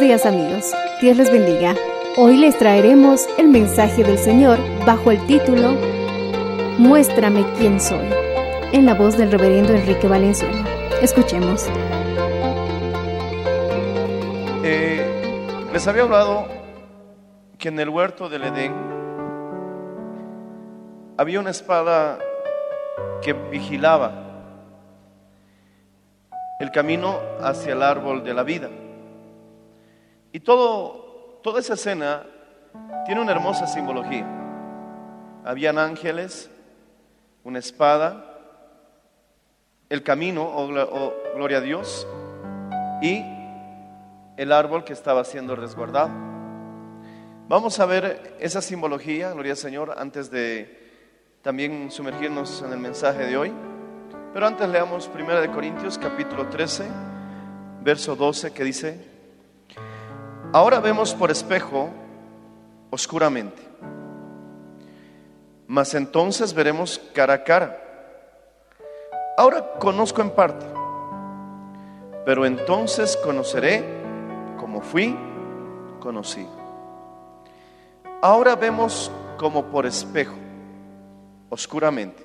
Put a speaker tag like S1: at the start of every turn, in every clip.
S1: Días amigos, Dios les bendiga. Hoy les traeremos el mensaje del Señor bajo el título Muéstrame quién soy, en la voz del reverendo Enrique Valenzuela. Escuchemos.
S2: Eh, les había hablado que en el huerto del Edén había una espada que vigilaba el camino hacia el árbol de la vida. Y todo, toda esa escena tiene una hermosa simbología. Habían ángeles, una espada, el camino, o, glo- o gloria a Dios, y el árbol que estaba siendo resguardado. Vamos a ver esa simbología, gloria al Señor, antes de también sumergirnos en el mensaje de hoy. Pero antes leamos 1 de Corintios capítulo 13, verso 12 que dice, Ahora vemos por espejo oscuramente, mas entonces veremos cara a cara. Ahora conozco en parte, pero entonces conoceré como fui conocido. Ahora vemos como por espejo, oscuramente.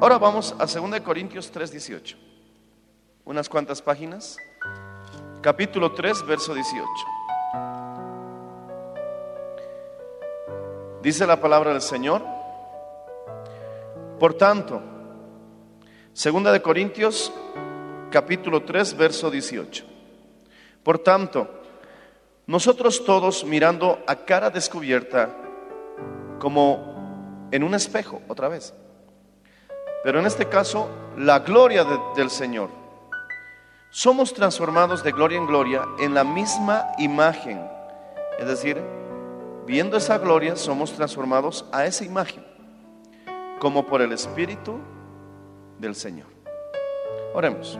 S2: Ahora vamos a 2 Corintios 3:18. Unas cuantas páginas. Capítulo 3, verso 18. Dice la palabra del Señor. Por tanto, Segunda de Corintios, capítulo 3, verso 18. Por tanto, nosotros todos mirando a cara descubierta, como en un espejo, otra vez. Pero en este caso, la gloria de- del Señor. Somos transformados de gloria en gloria en la misma imagen. Es decir, viendo esa gloria, somos transformados a esa imagen, como por el Espíritu del Señor. Oremos.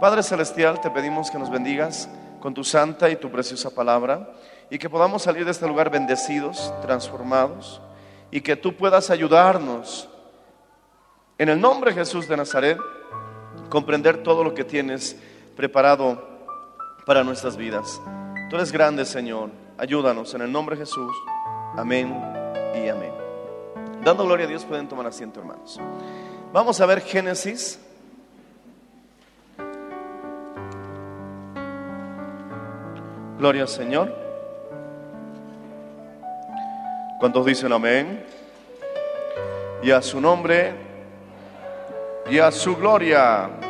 S2: Padre Celestial, te pedimos que nos bendigas con tu santa y tu preciosa palabra y que podamos salir de este lugar bendecidos, transformados y que tú puedas ayudarnos en el nombre de Jesús de Nazaret comprender todo lo que tienes preparado para nuestras vidas. Tú eres grande, Señor. Ayúdanos en el nombre de Jesús. Amén y amén. Dando gloria a Dios pueden tomar asiento, hermanos. Vamos a ver Génesis. Gloria al Señor. ¿Cuántos dicen amén? Y a su nombre y a su gloria.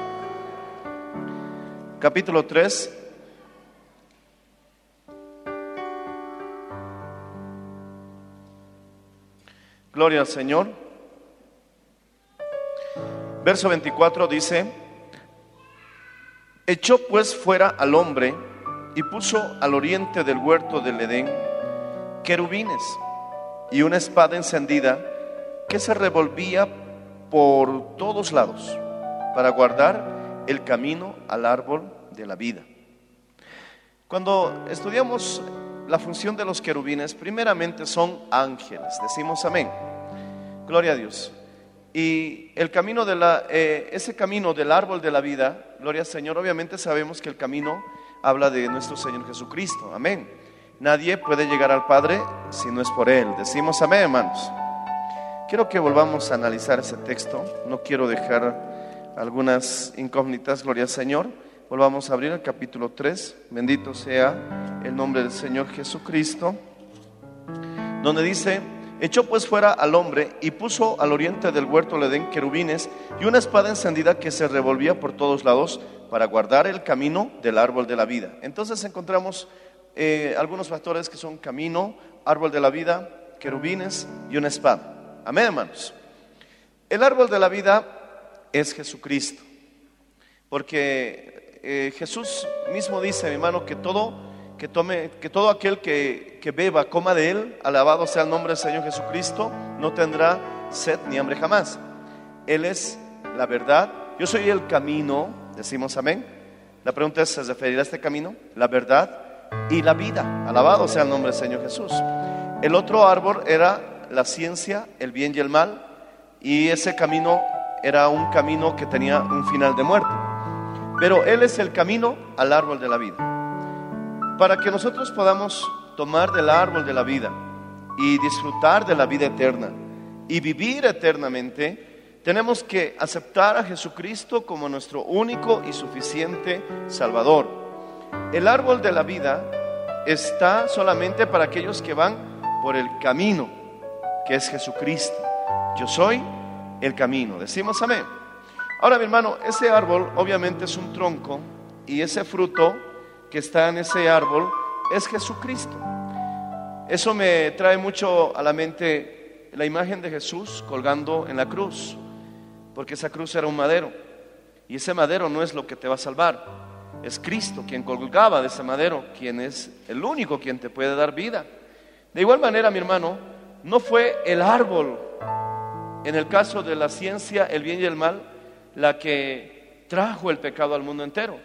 S2: Capítulo 3. Gloria al Señor. Verso 24 dice, echó pues fuera al hombre y puso al oriente del huerto del Edén querubines y una espada encendida que se revolvía por todos lados para guardar el camino al árbol de la vida. Cuando estudiamos la función de los querubines, primeramente son ángeles, decimos amén. Gloria a Dios. Y el camino de la, eh, ese camino del árbol de la vida, gloria al Señor, obviamente sabemos que el camino habla de nuestro Señor Jesucristo, amén. Nadie puede llegar al Padre si no es por Él. Decimos amén, hermanos. Quiero que volvamos a analizar ese texto. No quiero dejar algunas incógnitas, gloria al Señor. Volvamos a abrir el capítulo 3. Bendito sea el nombre del Señor Jesucristo. Donde dice, echó pues fuera al hombre y puso al oriente del huerto del Edén querubines y una espada encendida que se revolvía por todos lados para guardar el camino del árbol de la vida. Entonces encontramos eh, algunos factores que son camino, árbol de la vida, querubines y una espada. Amén, hermanos. El árbol de la vida es Jesucristo, porque eh, Jesús mismo dice, mi hermano, que todo, que tome, que todo aquel que, que beba, coma de él, alabado sea el nombre del Señor Jesucristo, no tendrá sed ni hambre jamás. Él es la verdad. Yo soy el camino, decimos amén. La pregunta es, ¿se referirá a este camino? La verdad y la vida. Alabado sea el nombre del Señor Jesús. El otro árbol era la ciencia, el bien y el mal, y ese camino era un camino que tenía un final de muerte. Pero Él es el camino al árbol de la vida. Para que nosotros podamos tomar del árbol de la vida y disfrutar de la vida eterna y vivir eternamente, tenemos que aceptar a Jesucristo como nuestro único y suficiente Salvador. El árbol de la vida está solamente para aquellos que van por el camino, que es Jesucristo. Yo soy el camino. Decimos amén. Ahora, mi hermano, ese árbol obviamente es un tronco y ese fruto que está en ese árbol es Jesucristo. Eso me trae mucho a la mente la imagen de Jesús colgando en la cruz, porque esa cruz era un madero y ese madero no es lo que te va a salvar, es Cristo quien colgaba de ese madero, quien es el único quien te puede dar vida. De igual manera, mi hermano, no fue el árbol, en el caso de la ciencia, el bien y el mal, la que trajo el pecado al mundo entero,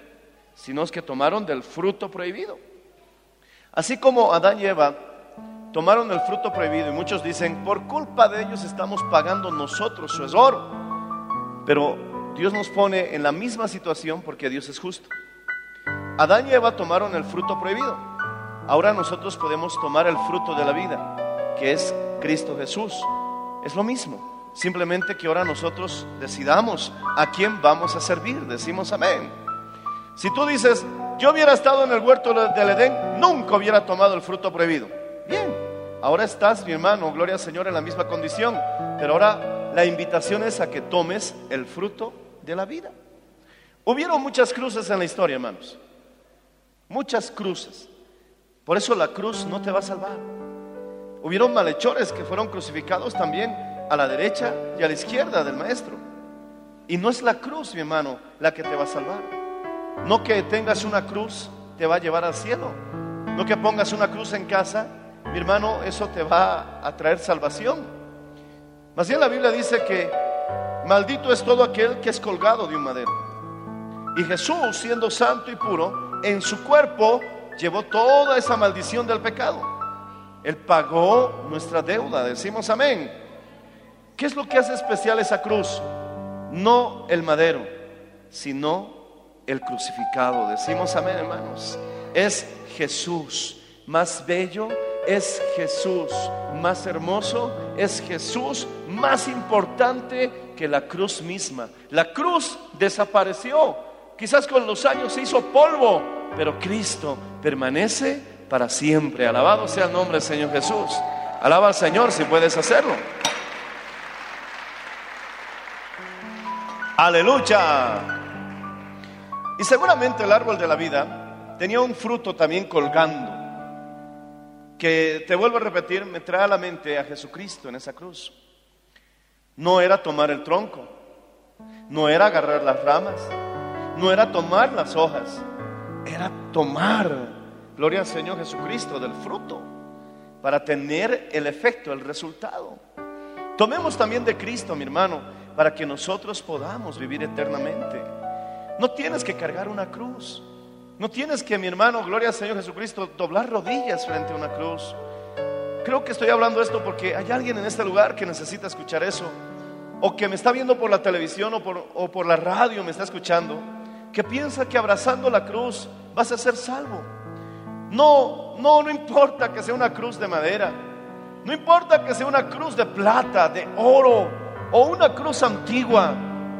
S2: sino es que tomaron del fruto prohibido. Así como Adán y Eva tomaron el fruto prohibido y muchos dicen, por culpa de ellos estamos pagando nosotros su error. Pero Dios nos pone en la misma situación porque Dios es justo. Adán y Eva tomaron el fruto prohibido. Ahora nosotros podemos tomar el fruto de la vida, que es Cristo Jesús. Es lo mismo. Simplemente que ahora nosotros decidamos a quién vamos a servir. Decimos amén. Si tú dices, yo hubiera estado en el huerto del Edén, nunca hubiera tomado el fruto prohibido. Bien, ahora estás, mi hermano, gloria al Señor, en la misma condición. Pero ahora la invitación es a que tomes el fruto de la vida. Hubieron muchas cruces en la historia, hermanos. Muchas cruces. Por eso la cruz no te va a salvar. Hubieron malhechores que fueron crucificados también a la derecha y a la izquierda del maestro. Y no es la cruz, mi hermano, la que te va a salvar. No que tengas una cruz te va a llevar al cielo. No que pongas una cruz en casa, mi hermano, eso te va a traer salvación. Más bien la Biblia dice que maldito es todo aquel que es colgado de un madero. Y Jesús, siendo santo y puro, en su cuerpo llevó toda esa maldición del pecado. Él pagó nuestra deuda, decimos amén. ¿Qué es lo que hace especial esa cruz? No el madero, sino el crucificado. Decimos amén, hermanos. Es Jesús más bello, es Jesús más hermoso, es Jesús más importante que la cruz misma. La cruz desapareció. Quizás con los años se hizo polvo, pero Cristo permanece para siempre. Alabado sea el nombre del Señor Jesús. Alaba al Señor si puedes hacerlo. Aleluya. Y seguramente el árbol de la vida tenía un fruto también colgando, que te vuelvo a repetir, me trae a la mente a Jesucristo en esa cruz. No era tomar el tronco, no era agarrar las ramas, no era tomar las hojas, era tomar, gloria al Señor Jesucristo, del fruto, para tener el efecto, el resultado. Tomemos también de Cristo, mi hermano, para que nosotros podamos vivir eternamente. No tienes que cargar una cruz. No tienes que, mi hermano, gloria al Señor Jesucristo, doblar rodillas frente a una cruz. Creo que estoy hablando esto porque hay alguien en este lugar que necesita escuchar eso. O que me está viendo por la televisión o por, o por la radio, me está escuchando. Que piensa que abrazando la cruz vas a ser salvo. No, no, no importa que sea una cruz de madera. No importa que sea una cruz de plata, de oro o una cruz antigua.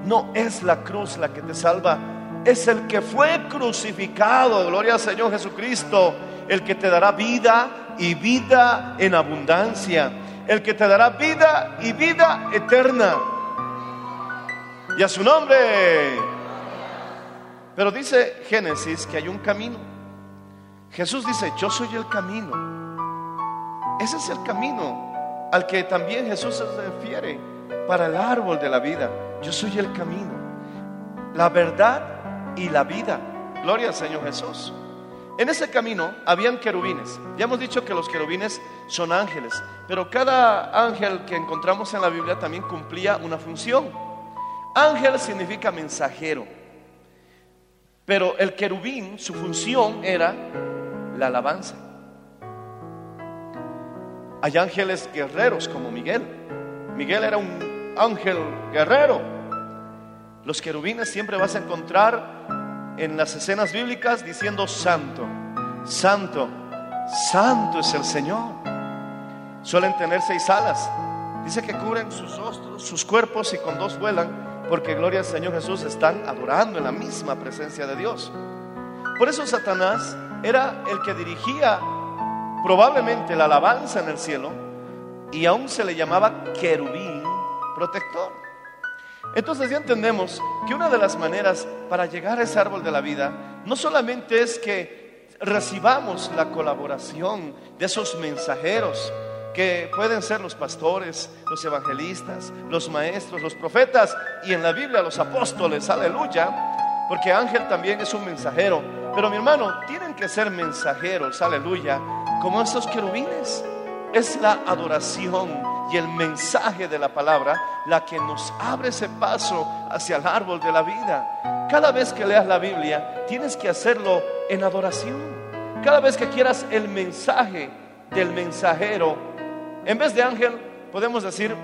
S2: No es la cruz la que te salva. Es el que fue crucificado, gloria al Señor Jesucristo, el que te dará vida y vida en abundancia. El que te dará vida y vida eterna. Y a su nombre. Pero dice Génesis que hay un camino. Jesús dice, yo soy el camino. Ese es el camino al que también Jesús se refiere para el árbol de la vida. Yo soy el camino, la verdad y la vida. Gloria al Señor Jesús. En ese camino habían querubines. Ya hemos dicho que los querubines son ángeles, pero cada ángel que encontramos en la Biblia también cumplía una función. Ángel significa mensajero. Pero el querubín, su función era la alabanza. Hay ángeles guerreros como Miguel. Miguel era un ángel guerrero. Los querubines siempre vas a encontrar en las escenas bíblicas diciendo santo, santo, santo es el Señor. Suelen tener seis alas. Dice que cubren sus rostros, sus cuerpos y con dos vuelan porque gloria al Señor Jesús están adorando en la misma presencia de Dios. Por eso Satanás era el que dirigía probablemente la alabanza en el cielo y aún se le llamaba querubín protector. Entonces ya entendemos que una de las maneras para llegar a ese árbol de la vida no solamente es que recibamos la colaboración de esos mensajeros, que pueden ser los pastores, los evangelistas, los maestros, los profetas y en la Biblia los apóstoles, aleluya, porque ángel también es un mensajero. Pero mi hermano, tienen que ser mensajeros, aleluya, como esos querubines. Es la adoración y el mensaje de la palabra la que nos abre ese paso hacia el árbol de la vida. Cada vez que leas la Biblia, tienes que hacerlo en adoración. Cada vez que quieras el mensaje del mensajero, en vez de ángel, podemos decir,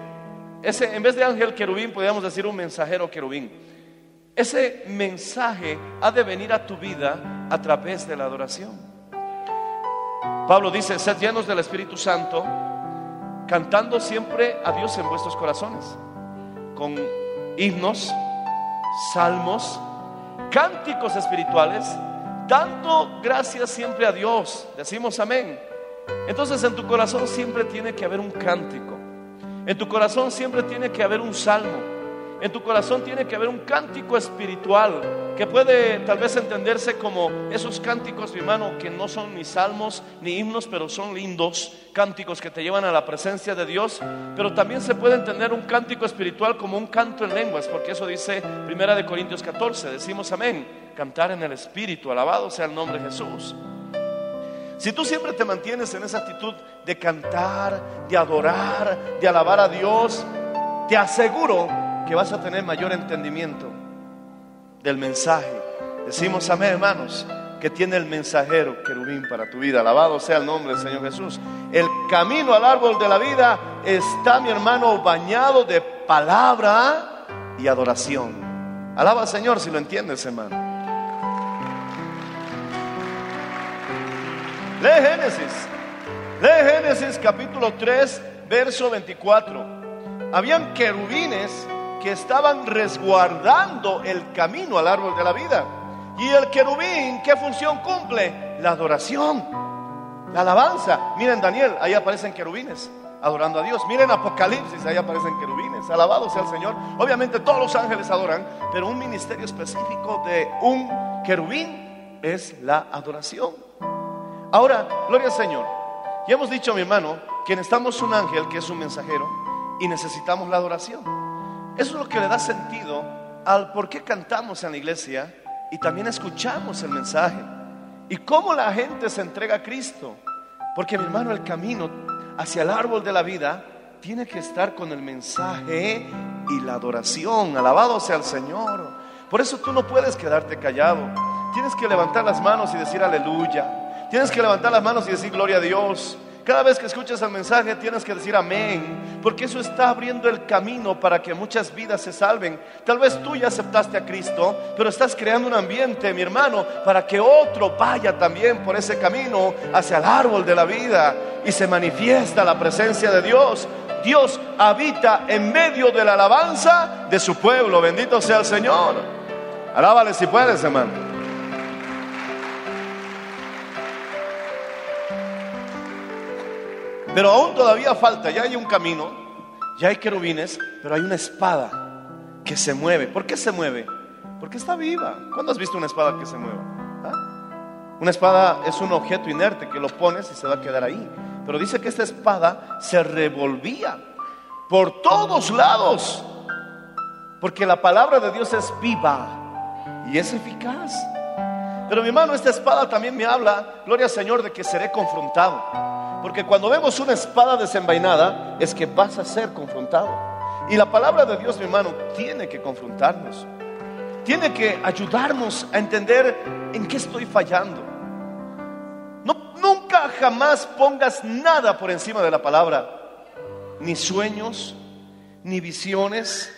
S2: ese, en vez de ángel querubín, podríamos decir un mensajero querubín. Ese mensaje ha de venir a tu vida a través de la adoración. Pablo dice, sed llenos del Espíritu Santo, cantando siempre a Dios en vuestros corazones, con himnos, salmos, cánticos espirituales, dando gracias siempre a Dios. Decimos amén. Entonces en tu corazón siempre tiene que haber un cántico. En tu corazón siempre tiene que haber un salmo. En tu corazón tiene que haber un cántico espiritual que puede tal vez entenderse como esos cánticos, mi hermano, que no son ni salmos ni himnos, pero son lindos cánticos que te llevan a la presencia de Dios. Pero también se puede entender un cántico espiritual como un canto en lenguas, porque eso dice Primera de Corintios 14. Decimos amén, cantar en el espíritu, alabado sea el nombre de Jesús. Si tú siempre te mantienes en esa actitud de cantar, de adorar, de alabar a Dios, te aseguro que vas a tener mayor entendimiento del mensaje. Decimos amén, hermanos, que tiene el mensajero querubín para tu vida. Alabado sea el nombre del Señor Jesús. El camino al árbol de la vida está, mi hermano, bañado de palabra y adoración. Alaba al Señor si lo entiendes, hermano. Lee Génesis. Lee Génesis capítulo 3, verso 24. Habían querubines que estaban resguardando el camino al árbol de la vida. Y el querubín, ¿qué función cumple? La adoración, la alabanza. Miren Daniel, ahí aparecen querubines adorando a Dios. Miren Apocalipsis, ahí aparecen querubines. Alabado sea el Señor. Obviamente todos los ángeles adoran, pero un ministerio específico de un querubín es la adoración. Ahora, gloria al Señor. Ya hemos dicho, mi hermano, que necesitamos un ángel que es un mensajero y necesitamos la adoración. Eso es lo que le da sentido al por qué cantamos en la iglesia y también escuchamos el mensaje. Y cómo la gente se entrega a Cristo. Porque, mi hermano, el camino hacia el árbol de la vida tiene que estar con el mensaje y la adoración. Alabado sea el Señor. Por eso tú no puedes quedarte callado. tienes que levantar las manos y decir aleluya. Tienes que levantar las manos y decir gloria a Dios. Cada vez que escuchas el mensaje tienes que decir amén, porque eso está abriendo el camino para que muchas vidas se salven. Tal vez tú ya aceptaste a Cristo, pero estás creando un ambiente, mi hermano, para que otro vaya también por ese camino hacia el árbol de la vida y se manifiesta la presencia de Dios. Dios habita en medio de la alabanza de su pueblo. Bendito sea el Señor. Alábale si puedes, hermano. Pero aún todavía falta, ya hay un camino, ya hay querubines, pero hay una espada que se mueve. ¿Por qué se mueve? Porque está viva. ¿Cuándo has visto una espada que se mueva? ¿Ah? Una espada es un objeto inerte que lo pones y se va a quedar ahí. Pero dice que esta espada se revolvía por todos lados. Porque la palabra de Dios es viva y es eficaz. Pero mi hermano, esta espada también me habla, gloria al Señor, de que seré confrontado. Porque cuando vemos una espada desenvainada, es que vas a ser confrontado. Y la palabra de Dios, mi hermano, tiene que confrontarnos. Tiene que ayudarnos a entender en qué estoy fallando. No, nunca jamás pongas nada por encima de la palabra. Ni sueños, ni visiones,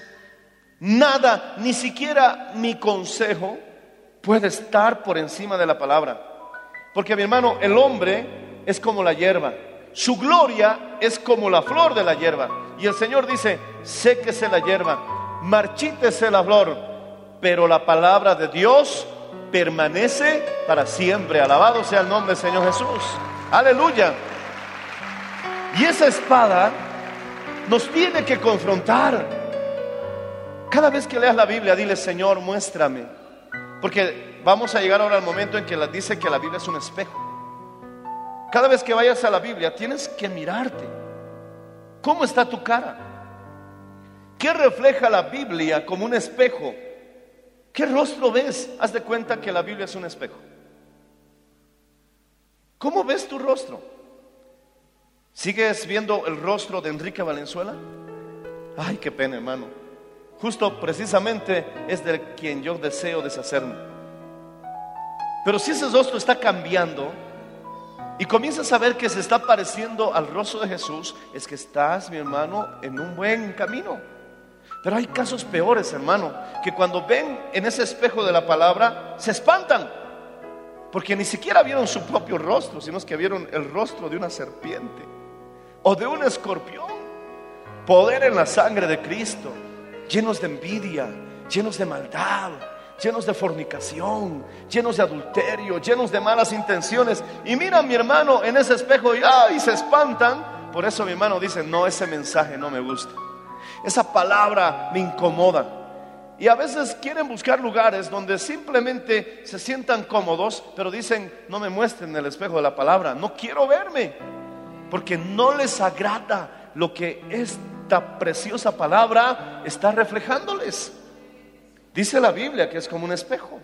S2: nada, ni siquiera mi consejo puede estar por encima de la palabra. Porque mi hermano, el hombre es como la hierba. Su gloria es como la flor de la hierba. Y el Señor dice, séquese la hierba, marchítese la flor, pero la palabra de Dios permanece para siempre. Alabado sea el nombre del Señor Jesús. Aleluya. Y esa espada nos tiene que confrontar. Cada vez que leas la Biblia, dile, Señor, muéstrame. Porque vamos a llegar ahora al momento en que dice que la Biblia es un espejo. Cada vez que vayas a la Biblia tienes que mirarte. ¿Cómo está tu cara? ¿Qué refleja la Biblia como un espejo? ¿Qué rostro ves? Haz de cuenta que la Biblia es un espejo. ¿Cómo ves tu rostro? ¿Sigues viendo el rostro de Enrique Valenzuela? Ay, qué pena, hermano. Justo precisamente es de quien yo deseo deshacerme. Pero si ese rostro está cambiando, y comienzas a ver que se está pareciendo al rostro de Jesús, es que estás, mi hermano, en un buen camino. Pero hay casos peores, hermano, que cuando ven en ese espejo de la palabra, se espantan. Porque ni siquiera vieron su propio rostro, sino que vieron el rostro de una serpiente o de un escorpión. Poder en la sangre de Cristo, llenos de envidia, llenos de maldad, llenos de fornicación, llenos de adulterio, llenos de malas intenciones. Y mira mi hermano en ese espejo y, se espantan. Por eso mi hermano dice, no, ese mensaje no me gusta. Esa palabra me incomoda. Y a veces quieren buscar lugares donde simplemente se sientan cómodos, pero dicen, no me muestren el espejo de la palabra, no quiero verme, porque no les agrada lo que esta preciosa palabra está reflejándoles. Dice la Biblia que es como un espejo.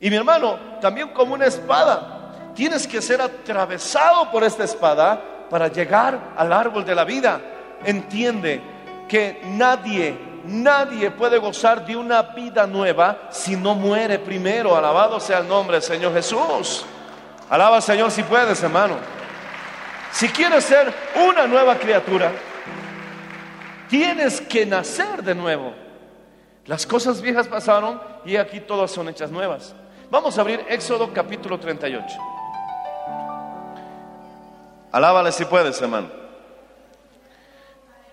S2: Y mi hermano, también como una espada. Tienes que ser atravesado por esta espada para llegar al árbol de la vida. Entiende que nadie, nadie puede gozar de una vida nueva si no muere primero. Alabado sea el nombre del Señor Jesús. Alaba al Señor si puedes, hermano. Si quieres ser una nueva criatura, tienes que nacer de nuevo. Las cosas viejas pasaron y aquí todas son hechas nuevas. Vamos a abrir Éxodo capítulo 38. Alábale si puedes, hermano.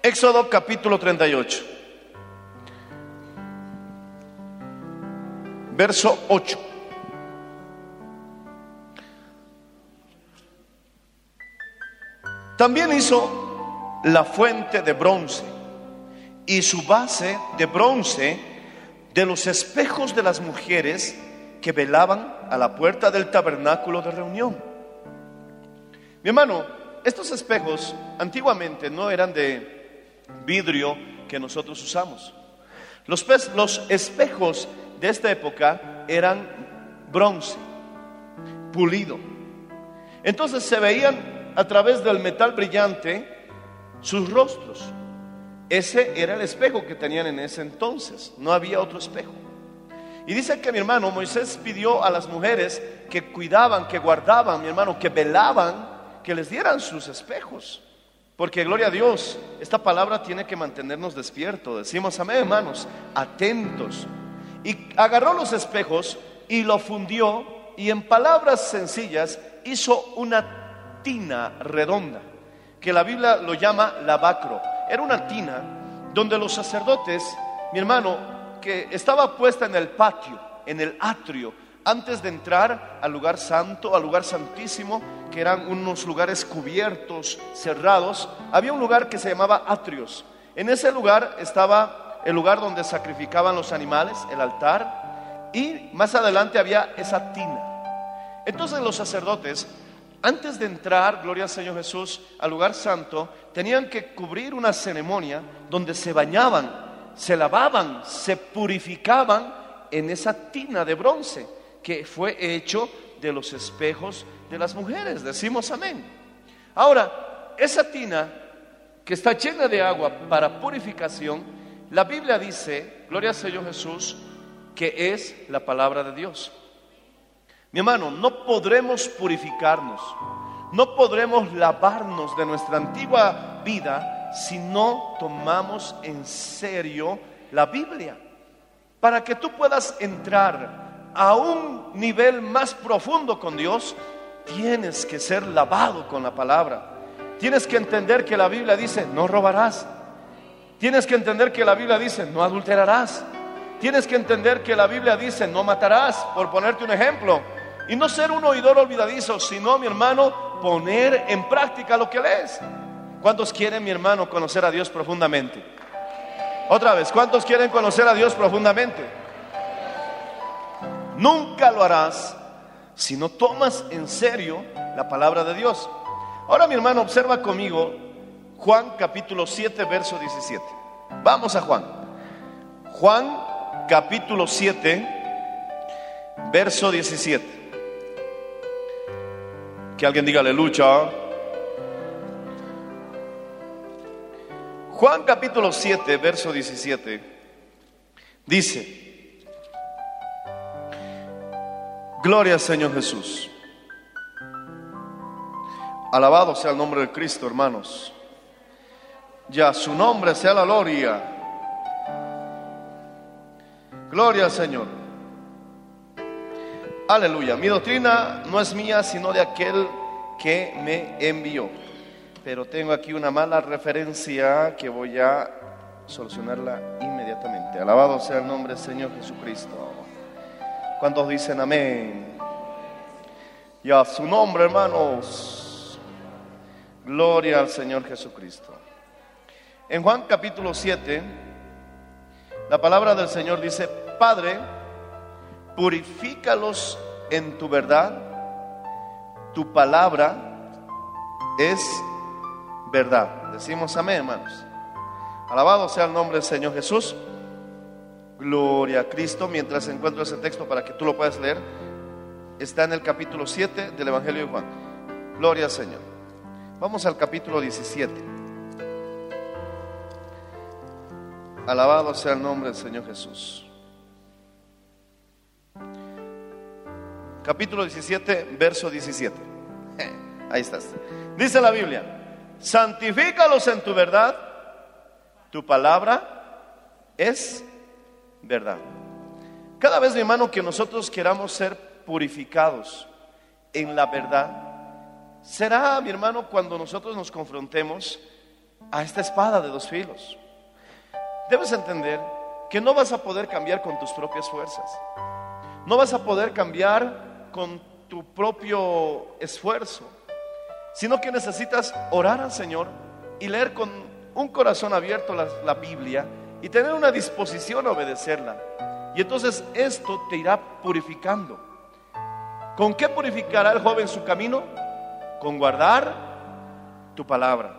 S2: Éxodo capítulo 38. Verso 8. También hizo la fuente de bronce y su base de bronce de los espejos de las mujeres que velaban a la puerta del tabernáculo de reunión. Mi hermano, estos espejos antiguamente no eran de vidrio que nosotros usamos. Los, los espejos de esta época eran bronce, pulido. Entonces se veían a través del metal brillante sus rostros. Ese era el espejo que tenían en ese entonces, no había otro espejo. Y dice que mi hermano Moisés pidió a las mujeres que cuidaban, que guardaban, mi hermano, que velaban, que les dieran sus espejos. Porque gloria a Dios, esta palabra tiene que mantenernos despiertos. Decimos amén, hermanos, atentos. Y agarró los espejos y lo fundió y en palabras sencillas hizo una tina redonda, que la Biblia lo llama lavacro. Era una tina donde los sacerdotes, mi hermano, que estaba puesta en el patio, en el atrio, antes de entrar al lugar santo, al lugar santísimo, que eran unos lugares cubiertos, cerrados, había un lugar que se llamaba atrios. En ese lugar estaba el lugar donde sacrificaban los animales, el altar, y más adelante había esa tina. Entonces los sacerdotes, antes de entrar, gloria al Señor Jesús, al lugar santo, tenían que cubrir una ceremonia donde se bañaban, se lavaban, se purificaban en esa tina de bronce que fue hecho de los espejos de las mujeres. Decimos amén. Ahora, esa tina que está llena de agua para purificación, la Biblia dice, gloria al Señor Jesús, que es la palabra de Dios. Mi hermano, no podremos purificarnos, no podremos lavarnos de nuestra antigua vida si no tomamos en serio la Biblia. Para que tú puedas entrar a un nivel más profundo con Dios, tienes que ser lavado con la palabra. Tienes que entender que la Biblia dice, no robarás. Tienes que entender que la Biblia dice, no adulterarás. Tienes que entender que la Biblia dice, no matarás, por ponerte un ejemplo. Y no ser un oidor olvidadizo, sino, mi hermano, poner en práctica lo que lees. ¿Cuántos quieren, mi hermano, conocer a Dios profundamente? Otra vez, ¿cuántos quieren conocer a Dios profundamente? Nunca lo harás si no tomas en serio la palabra de Dios. Ahora mi hermano, observa conmigo Juan capítulo 7, verso 17. Vamos a Juan. Juan capítulo 7, verso 17. Que alguien diga aleluya. Juan capítulo 7, verso 17. Dice, Gloria al Señor Jesús. Alabado sea el nombre de Cristo, hermanos. Ya su nombre sea la gloria. Gloria al Señor. Aleluya. Mi doctrina no es mía, sino de aquel que me envió. Pero tengo aquí una mala referencia que voy a solucionarla inmediatamente. Alabado sea el nombre del Señor Jesucristo. ¿Cuántos dicen amén? Y a su nombre, hermanos. Gloria al Señor Jesucristo. En Juan capítulo 7, la palabra del Señor dice, Padre, purifícalos en tu verdad, tu palabra es verdad. Decimos amén, hermanos. Alabado sea el nombre del Señor Jesús. Gloria a Cristo. Mientras encuentro ese texto para que tú lo puedas leer, está en el capítulo 7 del Evangelio de Juan. Gloria al Señor. Vamos al capítulo 17. Alabado sea el nombre del Señor Jesús. Capítulo 17, verso 17. Ahí estás. Dice la Biblia, santifícalos en tu verdad, tu palabra es verdad. Cada vez, mi hermano, que nosotros queramos ser purificados en la verdad, será, mi hermano, cuando nosotros nos confrontemos a esta espada de dos filos. Debes entender que no vas a poder cambiar con tus propias fuerzas. No vas a poder cambiar con tu propio esfuerzo, sino que necesitas orar al Señor y leer con un corazón abierto la, Biblia y tener una disposición a obedecerla. Y entonces esto te irá purificando. ¿Con qué purificará el joven su camino? Con guardar tu palabra.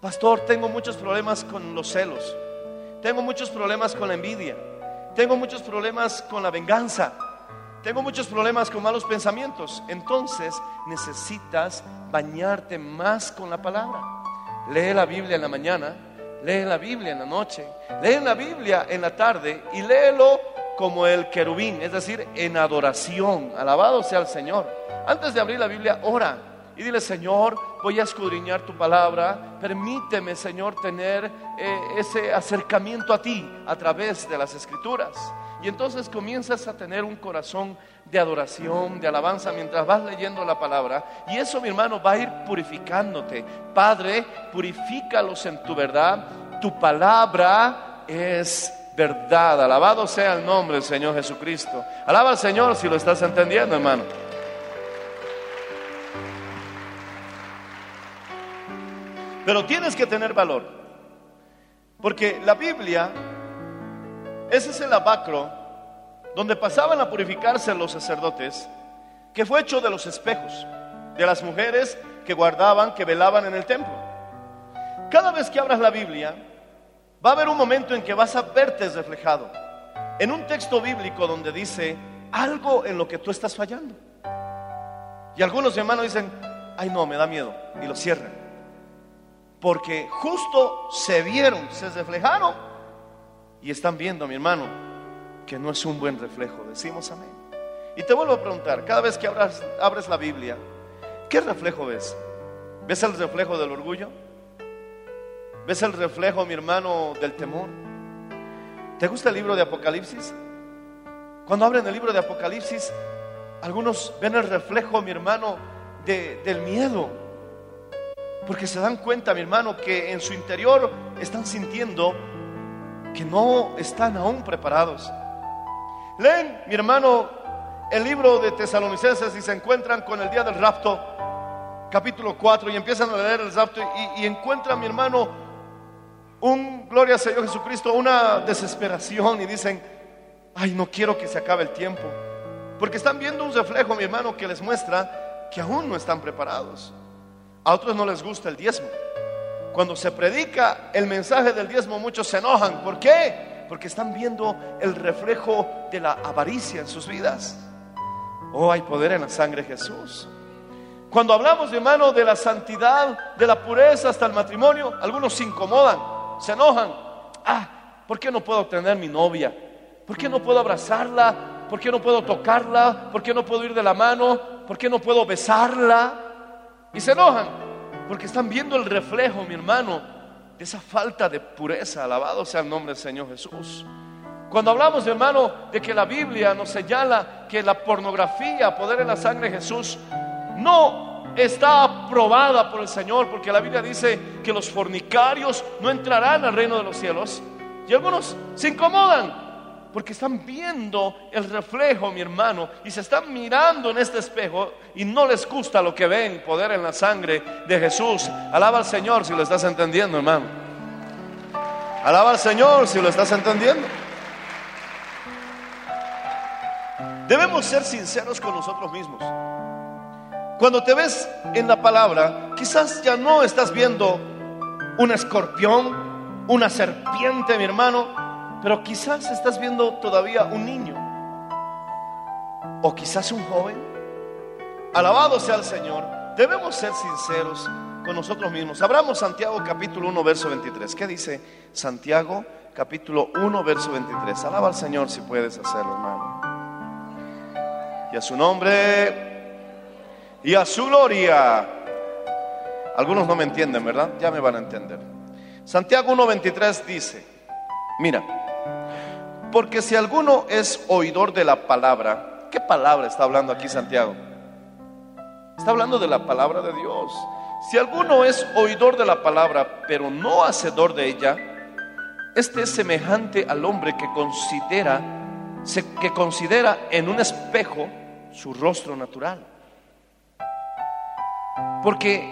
S2: Pastor, tengo muchos problemas con los celos. Tengo muchos problemas con la envidia. Tengo muchos problemas con la venganza. Tengo muchos problemas con malos pensamientos. Entonces necesitas bañarte más con la palabra. Lee la Biblia en la mañana lee la Biblia en la noche, lee la Biblia en la tarde y léelo como el querubín, es decir, en adoración. Alabado sea el Señor. Antes de abrir la Biblia, ora y dile, Señor, voy a escudriñar tu palabra. Permíteme, Señor, tener eh, ese acercamiento a ti a través de las escrituras. Y entonces comienzas a tener un corazón de adoración, de alabanza mientras vas leyendo la palabra. Y eso, mi hermano, va a ir purificándote. Padre, purifícalos en tu verdad. Tu palabra es verdad. Alabado sea el nombre del Señor Jesucristo. Alaba al Señor si lo estás entendiendo, hermano. Pero tienes que tener valor. Porque la Biblia, ese es el abacro donde pasaban a purificarse los sacerdotes, que fue hecho de los espejos, de las mujeres que guardaban, que velaban en el templo. Cada vez que abras la Biblia, va a haber un momento en que vas a verte reflejado en un texto bíblico donde dice algo en lo que tú estás fallando. Y algunos hermanos dicen, ay no, me da miedo, y lo cierran. Porque justo se vieron, se reflejaron y están viendo, mi hermano, que no es un buen reflejo. Decimos amén. Y te vuelvo a preguntar, cada vez que abres la Biblia, ¿qué reflejo ves? ¿Ves el reflejo del orgullo? ¿Ves el reflejo, mi hermano, del temor? ¿Te gusta el libro de Apocalipsis? Cuando abren el libro de Apocalipsis, algunos ven el reflejo, mi hermano, de- del miedo. Porque se dan cuenta, mi hermano, que en su interior están sintiendo que no están aún preparados. Leen, mi hermano, el libro de Tesalonicenses y se encuentran con el día del rapto, capítulo 4, y empiezan a leer el rapto y, encuentran, mi hermano, un, gloria al Señor Jesucristo, una desesperación y dicen, ay, no quiero que se acabe el tiempo. Porque están viendo un reflejo, mi hermano, que les muestra que aún no están preparados. A otros no les gusta el diezmo. Cuando se predica el mensaje del diezmo, muchos se enojan. ¿Por qué? Porque están viendo el reflejo de la avaricia en sus vidas. Oh, hay poder en la sangre de Jesús. Cuando hablamos, hermano, de la santidad, de la pureza hasta el matrimonio, algunos se incomodan, se enojan. Ah, ¿por qué no puedo tener mi novia? ¿Por qué no puedo abrazarla? ¿Por qué no puedo tocarla? ¿Por qué no puedo ir de la mano? ¿Por qué no puedo besarla? Y se enojan porque están viendo el reflejo, mi hermano, de esa falta de pureza. Alabado sea el nombre del Señor Jesús. Cuando hablamos, hermano, de que la Biblia nos señala que la pornografía, poder en la sangre de Jesús, no está aprobada por el Señor, porque la Biblia dice que los fornicarios no entrarán al reino de los cielos. Y algunos se incomodan porque están viendo el reflejo, mi hermano, y se están mirando en este espejo y no les gusta lo que ven, poder en la sangre de Jesús. Alaba al Señor si lo estás entendiendo, hermano. Alaba al Señor si lo estás entendiendo. Debemos ser sinceros con nosotros mismos. Cuando te ves en la palabra, quizás ya no estás viendo un escorpión, una serpiente, mi hermano, pero quizás estás viendo todavía un niño. O quizás un joven. Alabado sea el Señor. Debemos ser sinceros con nosotros mismos. Abramos Santiago capítulo 1, verso 23. ¿Qué dice Santiago capítulo 1, verso 23? Alaba al Señor si puedes hacerlo, hermano. Y a su nombre y a su gloria. Algunos no me entienden, ¿verdad? Ya me van a entender. Santiago 1.23 dice, mira, porque si alguno es oidor de la palabra, ¿qué palabra está hablando aquí Santiago? Está hablando de la palabra de Dios. Si alguno es oidor de la palabra, pero no hacedor de ella, este es semejante al hombre que considera, que considera en un espejo su rostro natural. Porque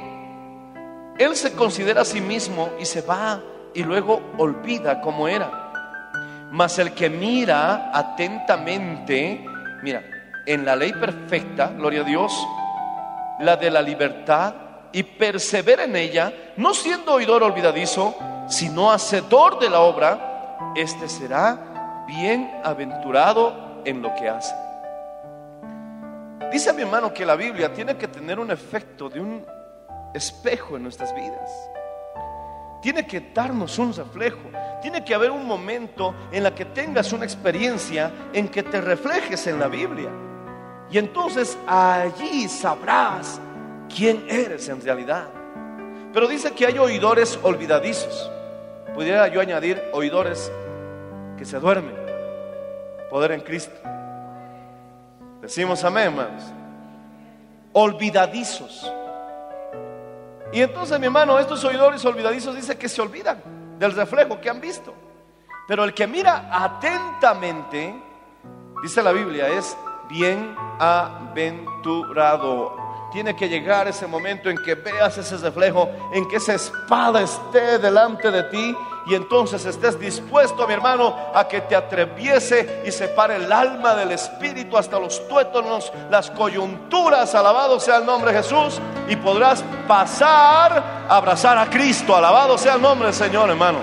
S2: él se considera a sí mismo y se va y luego olvida cómo era. Mas el que mira atentamente, mira, en la ley perfecta, gloria a Dios, la de la libertad, y persevera en ella, no siendo oidor olvidadizo, sino hacedor de la obra, este será bienaventurado en lo que hace. Dice mi hermano que la Biblia tiene que tener un efecto de un espejo en nuestras vidas. Tiene que darnos un reflejo. Tiene que haber un momento en la que tengas una experiencia en que te reflejes en la Biblia. Y entonces allí sabrás quién eres en realidad. Pero dice que hay oidores olvidadizos. Pudiera yo añadir oidores que se duermen. Poder en Cristo. Decimos amén, hermanos. Olvidadizos. Y entonces, mi hermano, estos oidores olvidadizos dice que se olvidan del reflejo que han visto. Pero el que mira atentamente, dice la Biblia, es bienaventurado. Tiene que llegar ese momento en que veas ese reflejo, en que esa espada esté delante de ti y entonces estés dispuesto, mi hermano, a que te atreviese y separe el alma del espíritu hasta los tuétanos, las coyunturas, alabado sea el nombre de Jesús, y podrás pasar a abrazar a Cristo, alabado sea el nombre del Señor, hermano.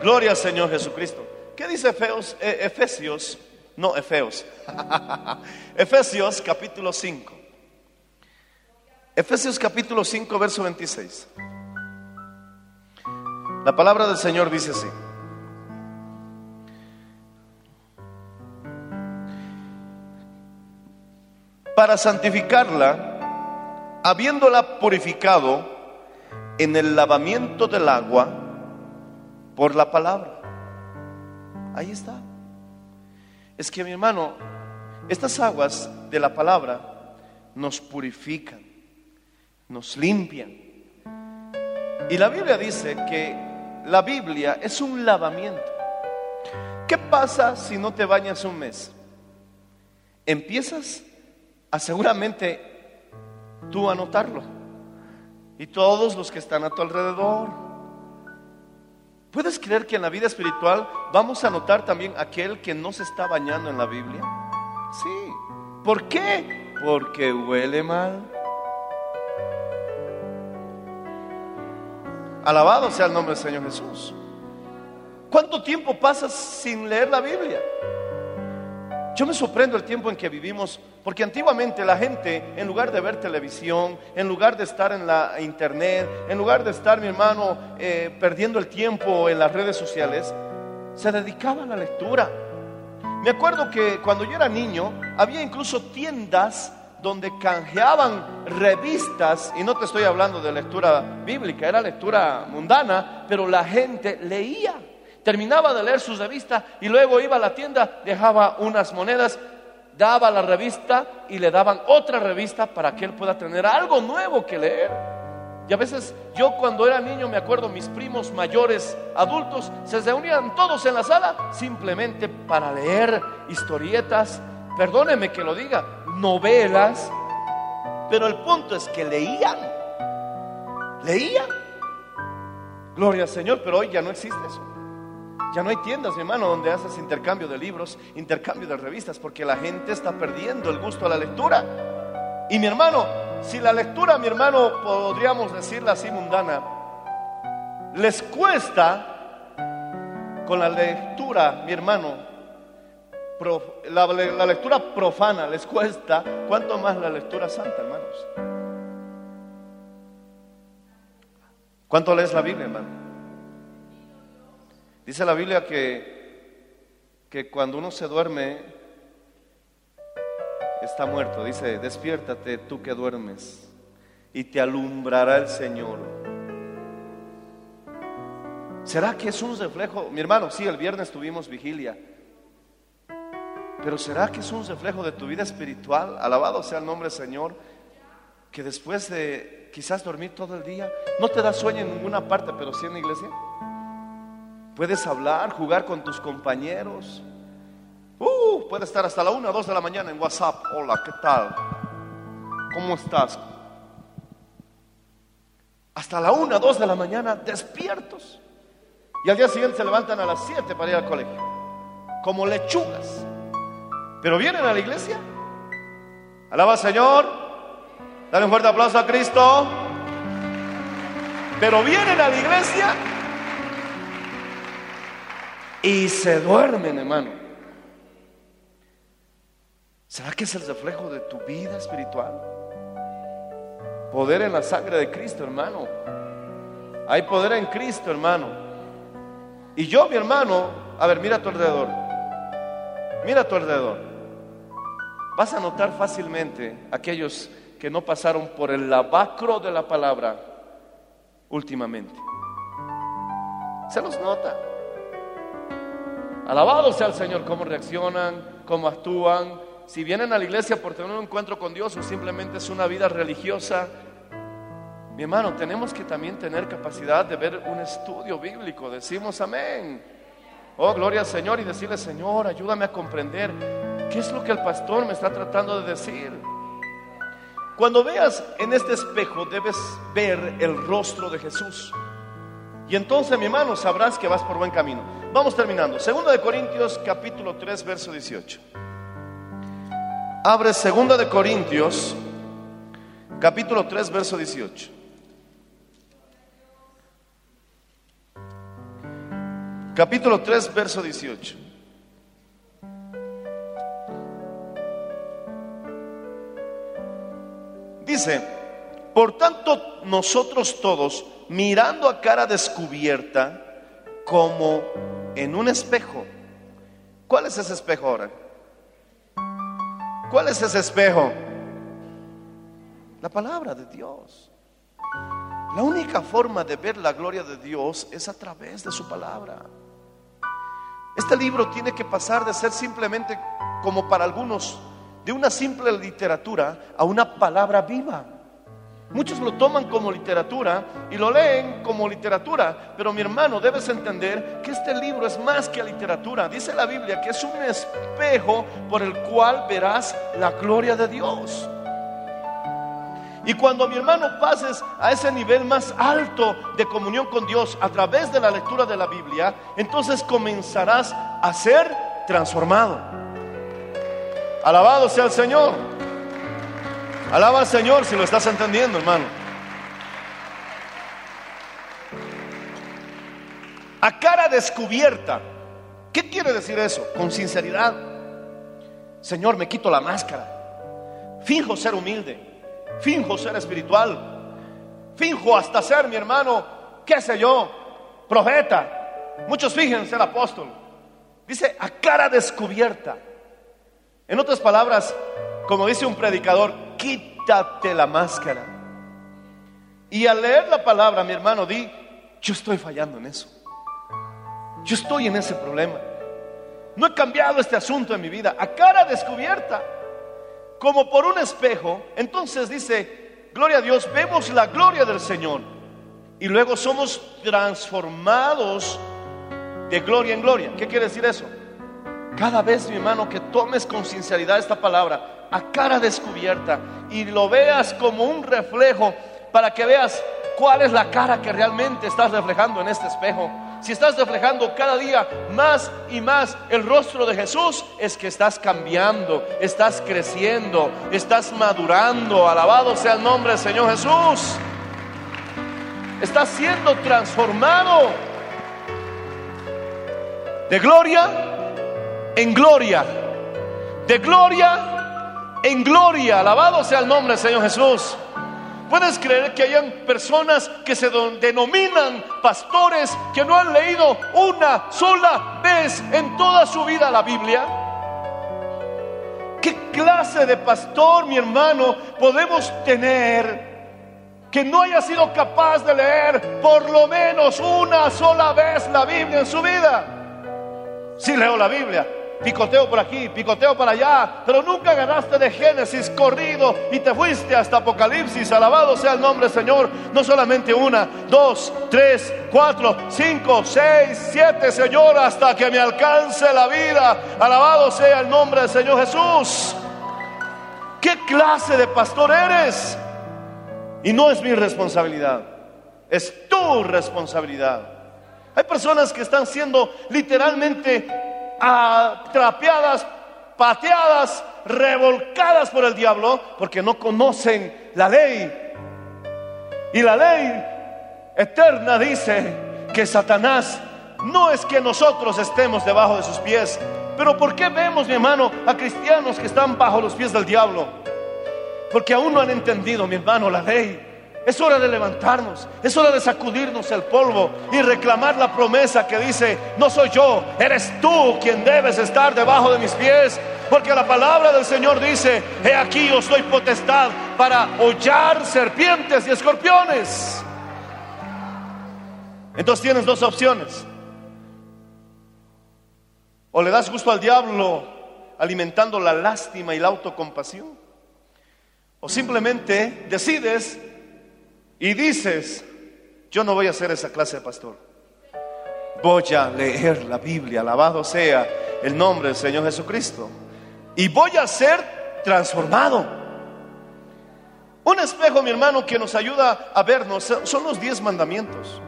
S2: Gloria al Señor Jesucristo. ¿Qué dice eh, Efesios? No, Efeos. Efesios capítulo 5. Efesios capítulo 5, verso 26. La palabra del Señor dice así. Para santificarla, habiéndola purificado en el lavamiento del agua por la palabra. Ahí está. Es que mi hermano, estas aguas de la palabra nos purifican, nos limpian. Y la Biblia dice que la Biblia es un lavamiento. ¿Qué pasa si no te bañas un mes? Empiezas a seguramente tú a notarlo. Y todos los que están a tu alrededor. ¿Puedes creer que en la vida espiritual vamos a notar también aquel que no se está bañando en la Biblia? Sí. ¿Por qué? Porque huele mal. Alabado sea el nombre del Señor Jesús. ¿Cuánto tiempo pasas sin leer la Biblia? Yo me sorprendo el tiempo en que vivimos, porque antiguamente la gente, en lugar de ver televisión, en lugar de estar en la internet, en lugar de estar, mi hermano, eh, perdiendo el tiempo en las redes sociales, se dedicaba a la lectura. Me acuerdo que cuando yo era niño, había incluso tiendas donde canjeaban revistas, y no te estoy hablando de lectura bíblica, era lectura mundana, pero la gente leía terminaba de leer su revista y luego iba a la tienda, dejaba unas monedas, daba la revista y le daban otra revista para que él pueda tener algo nuevo que leer. Y a veces yo cuando era niño me acuerdo mis primos mayores, adultos, se reunían todos en la sala simplemente para leer historietas, perdóneme que lo diga, novelas, pero el punto es que leían, leían. Gloria al Señor, pero hoy ya no existe eso. Ya no hay tiendas, mi hermano, donde haces intercambio de libros, intercambio de revistas, porque la gente está perdiendo el gusto a la lectura. Y mi hermano, si la lectura, mi hermano, podríamos decirla así mundana, les cuesta con la lectura, mi hermano, la, lectura profana les cuesta, ¿cuánto más la lectura santa, hermanos? ¿Cuánto lees la Biblia, hermano? Dice la Biblia que, que cuando uno se duerme, está muerto. Dice, despiértate tú que duermes y te alumbrará el Señor. ¿Será que es un reflejo? Mi hermano, sí, el viernes tuvimos vigilia. Pero ¿será que es un reflejo de tu vida espiritual? Alabado sea el nombre del Señor. Que después de quizás dormir todo el día, no te da sueño en ninguna parte, pero sí en la iglesia. Puedes hablar, jugar con tus compañeros. Uh, puedes estar hasta la 1 o 2 de la mañana en WhatsApp. Hola, ¿qué tal? ¿Cómo estás? Hasta la 1 o 2 de la mañana despiertos. Y al día siguiente se levantan a las 7 para ir al colegio. Como lechugas. Pero vienen a la iglesia. Alaba al Señor. Dale un fuerte aplauso a Cristo. Pero vienen a la iglesia y se duermen, hermano. ¿Será que es el reflejo de tu vida espiritual? Poder en la sangre de Cristo, hermano. Hay poder en Cristo, hermano. Y yo, mi hermano, a ver, mira a tu alrededor. Mira a tu alrededor. Vas a notar fácilmente aquellos que no pasaron por el lavacro de la palabra últimamente. Se los nota. Alabado sea el Señor, cómo reaccionan, cómo actúan. Si vienen a la iglesia por tener un encuentro con Dios o simplemente es una vida religiosa, mi hermano, tenemos que también tener capacidad de ver un estudio bíblico. Decimos amén. Oh, gloria al Señor y decirle, Señor, ayúdame a comprender qué es lo que el pastor me está tratando de decir. Cuando veas en este espejo debes ver el rostro de Jesús. Y entonces, mi hermano, sabrás que vas por buen camino. Vamos terminando. Segunda de Corintios, capítulo 3, verso 18. Abre Segunda de Corintios, capítulo 3, verso 18. Capítulo 3, verso 18. Dice, por tanto nosotros todos, mirando a cara descubierta, como en un espejo. ¿Cuál es ese espejo ahora? ¿Cuál es ese espejo? La palabra de Dios. La única forma de ver la gloria de Dios es a través de su palabra. Este libro tiene que pasar de ser simplemente, como para algunos, de una simple literatura a una palabra viva. Muchos lo toman como literatura y lo leen como literatura, pero mi hermano debes entender que este libro es más que literatura. Dice la Biblia que es un espejo por el cual verás la gloria de Dios. Y cuando mi hermano pases a ese nivel más alto de comunión con Dios a través de la lectura de la Biblia, entonces comenzarás a ser transformado. Alabado sea el Señor. Alaba al Señor si lo estás entendiendo, hermano. A cara descubierta. ¿Qué quiere decir eso? Con sinceridad. Señor, me quito la máscara. Finjo ser humilde. Finjo ser espiritual. Finjo hasta ser mi hermano, qué sé yo, profeta. Muchos fingen ser apóstol. Dice a cara descubierta. En otras palabras, como dice un predicador, quítate la máscara. Y al leer la palabra, mi hermano, di, yo estoy fallando en eso. Yo estoy en ese problema. No he cambiado este asunto en mi vida. A cara descubierta como por un espejo, entonces dice, gloria a Dios, vemos la gloria del Señor. Y luego somos transformados de gloria en gloria. ¿Qué quiere decir eso? Cada vez, mi hermano, que tomes con sinceridad esta palabra a cara descubierta y lo veas como un reflejo para que veas cuál es la cara que realmente estás reflejando en este espejo si estás reflejando cada día más y más el rostro de Jesús, es que estás cambiando, estás creciendo, estás madurando. Alabado sea el nombre del Señor Jesús. Estás siendo transformado de gloria en gloria, de gloria en gloria. Alabado sea el nombre del Señor Jesús. ¿Puedes creer que hayan personas que se denominan pastores que no han leído una sola vez en toda su vida la Biblia? ¿Qué clase de pastor, mi hermano, podemos tener que no haya sido capaz de leer por lo menos una sola vez la Biblia en su vida? Si leo la Biblia, picoteo por aquí, picoteo para allá, pero nunca ganaste de Génesis corrido y te fuiste hasta Apocalipsis. Alabado sea el nombre del Señor. No solamente una, dos, tres, cuatro, cinco, seis, siete, Señor, hasta que me alcance la vida. Alabado sea el nombre del Señor Jesús. ¿Qué clase de pastor eres? Y no es mi responsabilidad, es tu responsabilidad. Hay personas que están siendo literalmente atrapeadas, pateadas, revolcadas por el diablo, porque no conocen la ley. Y la ley eterna dice que Satanás no es que nosotros estemos debajo de sus pies, pero ¿por qué vemos, mi hermano, a cristianos que están bajo los pies del diablo? Porque aún no han entendido, mi hermano, la ley. Es hora de levantarnos, es hora de sacudirnos el polvo y reclamar la promesa que dice, no soy yo, eres tú quien debes estar debajo de mis pies. Porque la palabra del Señor dice, he aquí os doy potestad para hollar serpientes y escorpiones. Entonces tienes dos opciones. O le das gusto al diablo alimentando la lástima y la autocompasión. O simplemente decides y dices, yo no voy a ser esa clase de pastor. Voy a leer la Biblia, alabado sea el nombre del Señor Jesucristo. Y voy a ser transformado. Un espejo, mi hermano, que nos ayuda a vernos son los diez mandamientos.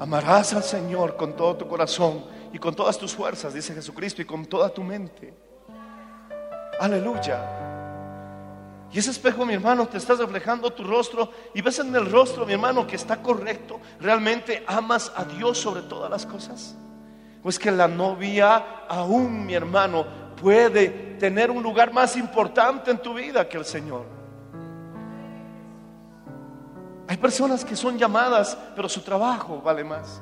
S2: Amarás al Señor con todo tu corazón y con todas tus fuerzas, dice Jesucristo, y con toda tu mente. Aleluya. Y ese espejo, mi hermano, te está reflejando tu rostro y ves en el rostro, mi hermano, que está correcto. ¿Realmente amas a Dios sobre todas las cosas? Pues que la novia aún, mi hermano, puede tener un lugar más importante en tu vida que el Señor. Hay personas que son llamadas, pero su trabajo vale más.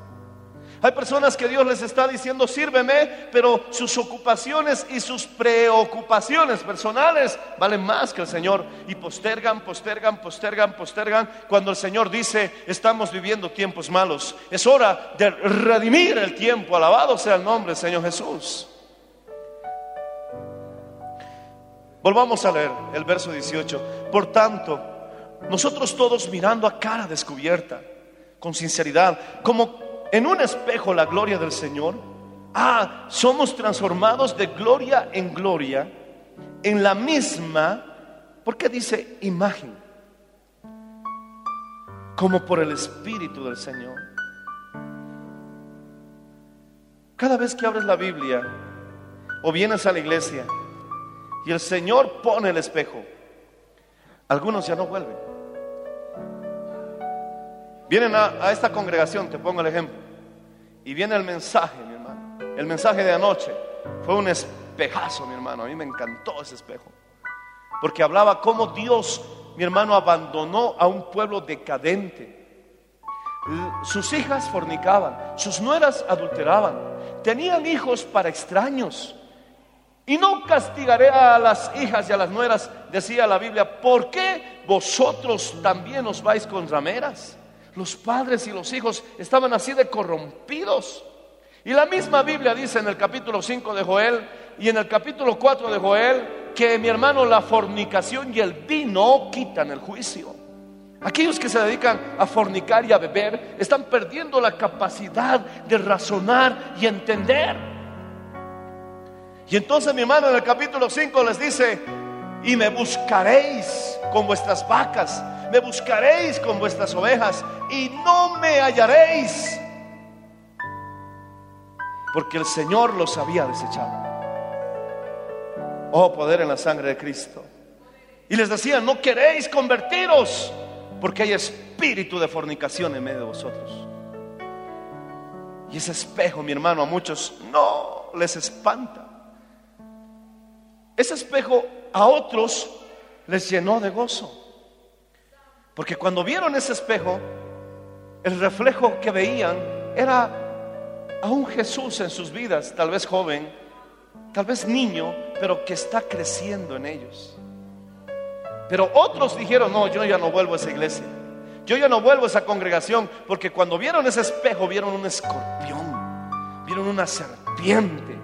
S2: Hay personas que Dios les está diciendo, sírveme, pero sus ocupaciones y sus preocupaciones personales valen más que el Señor. Y postergan, postergan, postergan, postergan. Cuando el Señor dice, estamos viviendo tiempos malos. Es hora de redimir el tiempo. Alabado sea el nombre del Señor Jesús. Volvamos a leer el verso 18. Por tanto, nosotros todos mirando a cara descubierta, con sinceridad, como en un espejo la gloria del Señor. Ah, somos transformados de gloria en gloria en la misma, ¿por qué dice imagen? Como por el Espíritu del Señor. Cada vez que abres la Biblia o vienes a la iglesia y el Señor pone el espejo, algunos ya no vuelven. Vienen a, esta congregación, te pongo el ejemplo, y viene el mensaje, mi hermano. El mensaje de anoche fue un espejazo, mi hermano. A mí me encantó ese espejo. Porque hablaba cómo Dios, mi hermano, abandonó a un pueblo decadente. Sus hijas fornicaban, sus nueras adulteraban, tenían hijos para extraños. Y no castigaré a las hijas y a las nueras, decía la Biblia, ¿por qué vosotros también os vais con rameras? Los padres y los hijos estaban así de corrompidos. Y la misma Biblia dice en el capítulo 5 de Joel y en el capítulo 4 de Joel que mi hermano la fornicación y el vino quitan el juicio. Aquellos que se dedican a fornicar y a beber están perdiendo la capacidad de razonar y entender. Y entonces mi hermano en el capítulo 5 les dice, y me buscaréis con vuestras vacas me buscaréis con vuestras ovejas y no me hallaréis, porque el Señor los había desechado. Oh, poder en la sangre de Cristo. Y les decía, no queréis convertiros, porque hay espíritu de fornicación en medio de vosotros. Y ese espejo, mi hermano, a muchos no les espanta. Ese espejo a otros les llenó de gozo. Porque cuando vieron ese espejo, el reflejo que veían era a un Jesús en sus vidas, tal vez joven, tal vez niño, pero que está creciendo en ellos. Pero otros dijeron, no, yo ya no vuelvo a esa iglesia. Yo ya no vuelvo a esa congregación, porque cuando vieron ese espejo, vieron un escorpión, vieron una serpiente.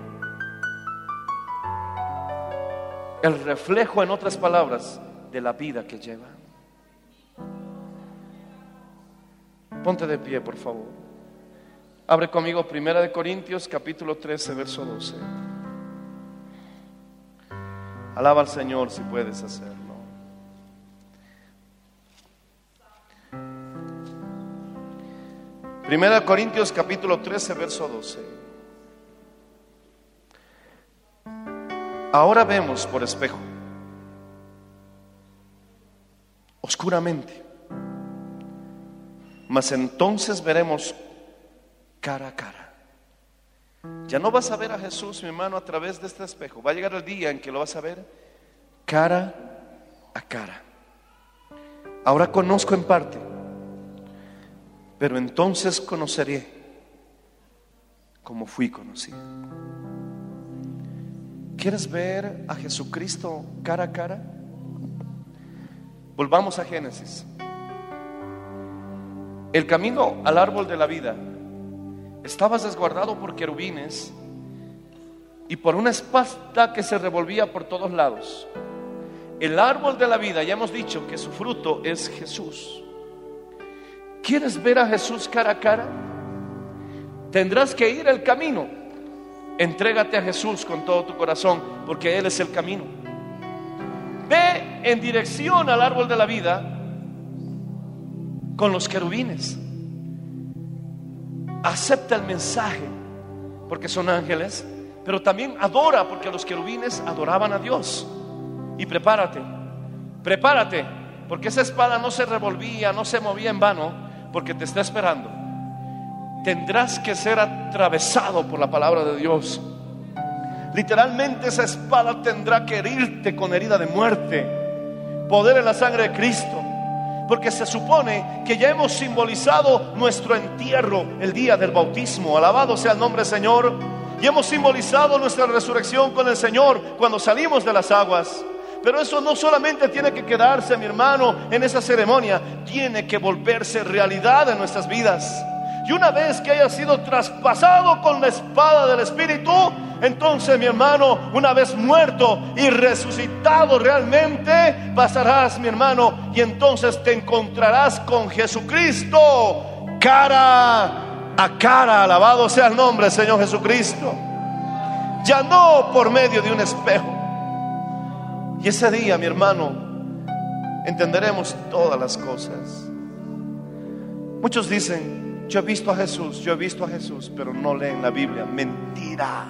S2: El reflejo, en otras palabras, de la vida que llevan. Ponte de pie, por favor. Abre conmigo Primera de Corintios capítulo 13, verso 12. Alaba al Señor si puedes hacerlo. Primera de Corintios capítulo 13, verso 12. Ahora vemos por espejo, oscuramente mas entonces veremos cara a cara. Ya no vas a ver a Jesús, mi hermano, a través de este espejo. Va a llegar el día en que lo vas a ver cara a cara. Ahora conozco en parte, pero entonces conoceré como fui conocido. ¿Quieres ver a Jesucristo cara a cara? Volvamos a Génesis. El camino al árbol de la vida estaba resguardado por querubines y por una espada que se revolvía por todos lados. El árbol de la vida, ya hemos dicho que su fruto es Jesús. ¿Quieres ver a Jesús cara a cara? Tendrás que ir el camino. Entrégate a Jesús con todo tu corazón, porque Él es el camino. Ve en dirección al árbol de la vida con los querubines. Acepta el mensaje, porque son ángeles, pero también adora, porque los querubines adoraban a Dios. Y prepárate, prepárate, porque esa espada no se revolvía, no se movía en vano, porque te está esperando. Tendrás que ser atravesado por la palabra de Dios. Literalmente esa espada tendrá que herirte con herida de muerte. Poder en la sangre de Cristo. Porque se supone que ya hemos simbolizado nuestro entierro el día del bautismo. Alabado sea el nombre del Señor. Y hemos simbolizado nuestra resurrección con el Señor cuando salimos de las aguas. Pero eso no solamente tiene que quedarse, mi hermano, en esa ceremonia, tiene que volverse realidad en nuestras vidas. Y una vez que haya sido traspasado con la espada del Espíritu, entonces mi hermano, una vez muerto y resucitado realmente, pasarás, mi hermano, y entonces te encontrarás con Jesucristo cara a cara. Alabado sea el nombre Señor Jesucristo. Ya no por medio de un espejo. Y ese día, mi hermano, entenderemos todas las cosas. Muchos dicen, yo he visto a Jesús, yo he visto a Jesús, pero no leen la Biblia. Mentira.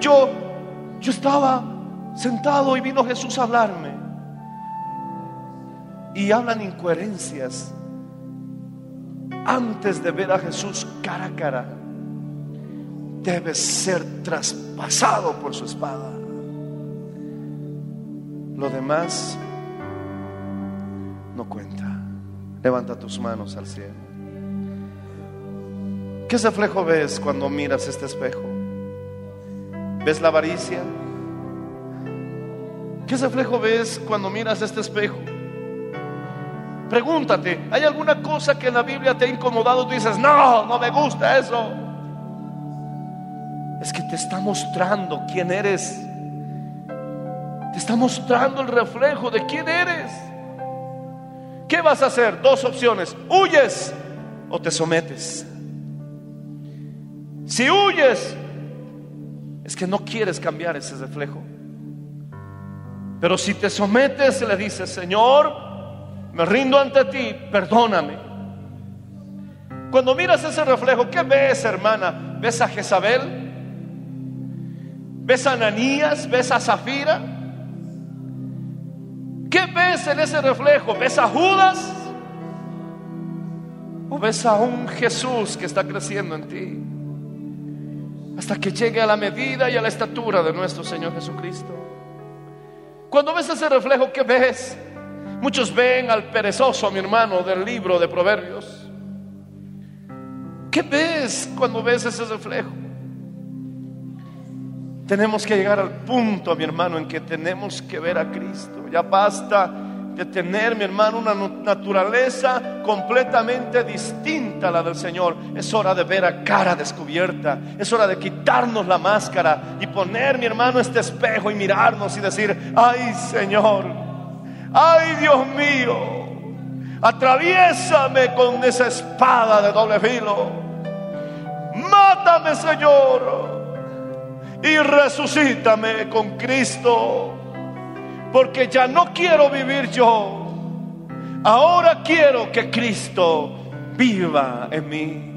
S2: Yo, yo estaba sentado y vino Jesús a hablarme. Y hablan incoherencias. Antes de ver a Jesús cara a cara, debe ser traspasado por su espada. Lo demás no cuenta. Levanta tus manos al cielo. ¿Qué reflejo ves cuando miras este espejo? ¿Ves la avaricia? ¿Qué reflejo ves cuando miras este espejo? Pregúntate, ¿hay alguna cosa que en la Biblia te ha incomodado? Tú dices, no, no me gusta eso. Es que te está mostrando quién eres. Te está mostrando el reflejo de quién eres. ¿Qué vas a hacer? Dos opciones. ¿Huyes o te sometes? Si huyes, es que no quieres cambiar ese reflejo. Pero si te sometes, le dices, Señor, me rindo ante ti, perdóname. Cuando miras ese reflejo, ¿qué ves, hermana? ¿Ves a Jezabel? ¿Ves a Ananías? ¿Ves a Zafira? ¿Qué ves en ese reflejo? ¿Ves a Judas? ¿O ves a un Jesús que está creciendo en ti? Hasta que llegue a la medida y a la estatura de nuestro Señor Jesucristo. Cuando ves ese reflejo, ¿qué ves? Muchos ven al perezoso, mi hermano, del libro de Proverbios. ¿Qué ves cuando ves ese reflejo? Tenemos que llegar al punto, mi hermano, en que tenemos que ver a Cristo. Ya basta de tener, mi hermano, una naturaleza completamente distinta a la del Señor. Es hora de ver a cara descubierta. Es hora de quitarnos la máscara y poner, mi hermano, este espejo y mirarnos y decir, ay Señor, ay Dios mío, atraviésame con esa espada de doble filo. Mátame, Señor y resucítame con Cristo, porque ya no quiero vivir yo, ahora quiero que Cristo viva en mí.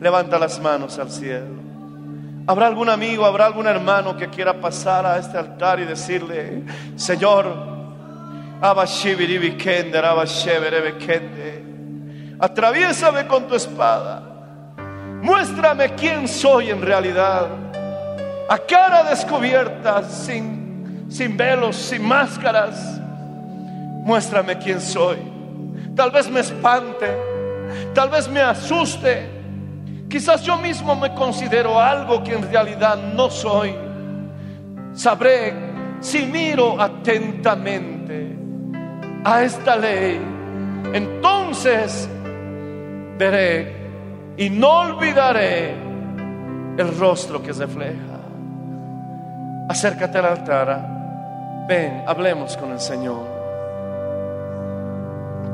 S2: Levanta las manos al cielo. ¿Habrá algún amigo, habrá algún hermano que quiera pasar a este altar y decirle, Señor, atraviésame con tu espada, muéstrame quién soy en realidad. A cara descubierta, sin, sin velos, sin máscaras. Muéstrame quién soy. Tal vez me espante, tal vez me asuste. Quizás yo mismo me considero algo que en realidad no soy. Sabré si miro atentamente a esta ley, entonces veré y no olvidaré el rostro que refleja. Acércate al altar. Ven, hablemos con el Señor.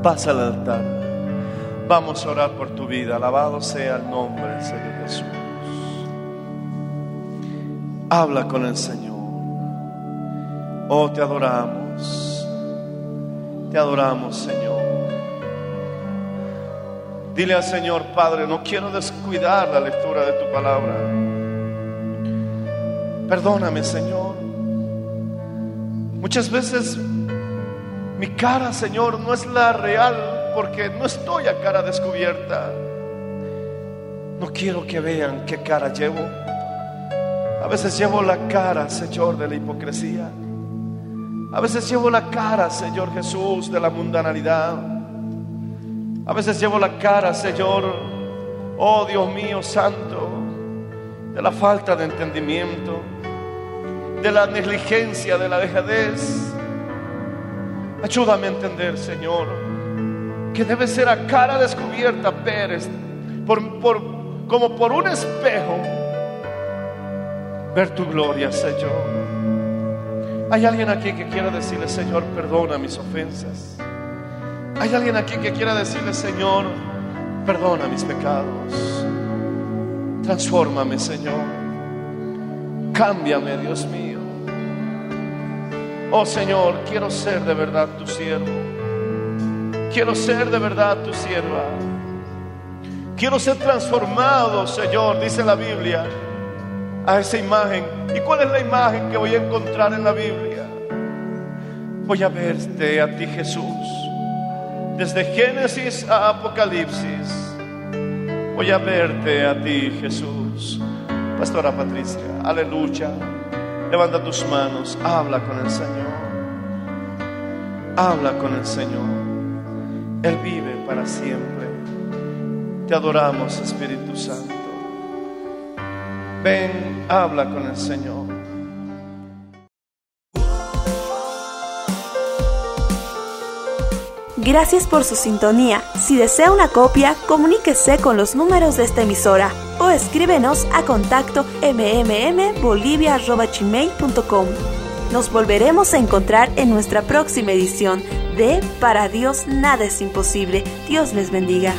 S2: Pasa al altar. Vamos a orar por tu vida. Alabado sea el nombre del Señor Jesús. Habla con el Señor. Oh, te adoramos. Te adoramos, Señor. Dile al Señor, Padre, no quiero descuidar la lectura de tu palabra. Perdóname, Señor. Muchas veces mi cara, Señor, no es la real porque no estoy a cara descubierta. No quiero que vean qué cara llevo. A veces llevo la cara, Señor, de la hipocresía. A veces llevo la cara, Señor Jesús, de la mundanalidad. A veces llevo la cara, Señor, oh Dios mío santo, de la falta de entendimiento, de la negligencia, de la dejadez. Ayúdame a entender, Señor, que debe ser a cara descubierta, Pérez, como por un espejo, ver tu gloria, Señor. Hay alguien aquí que quiera decirle, Señor, perdona mis ofensas. Hay alguien aquí que quiera decirle, Señor, perdona mis pecados. Transfórmame, Señor. Cámbiame, Dios mío. Oh Señor, quiero ser de verdad tu siervo. Quiero ser de verdad tu sierva. Quiero ser transformado, Señor, dice la Biblia, a esa imagen. ¿Y cuál es la imagen que voy a encontrar en la Biblia? Voy a verte a ti, Jesús. Desde Génesis a Apocalipsis. Voy a verte a ti, Jesús. Pastora Patricia, aleluya. Levanta tus manos, habla con el Señor. Habla con el Señor. Él vive para siempre. Te adoramos, Espíritu Santo. Ven, habla con el Señor.
S3: Gracias por su sintonía. Si desea una copia, comuníquese con los números de esta emisora o escríbenos a contacto mmmbolivia.gmail.com. Nos volveremos a encontrar en nuestra próxima edición de Para Dios nada es imposible. Dios les bendiga.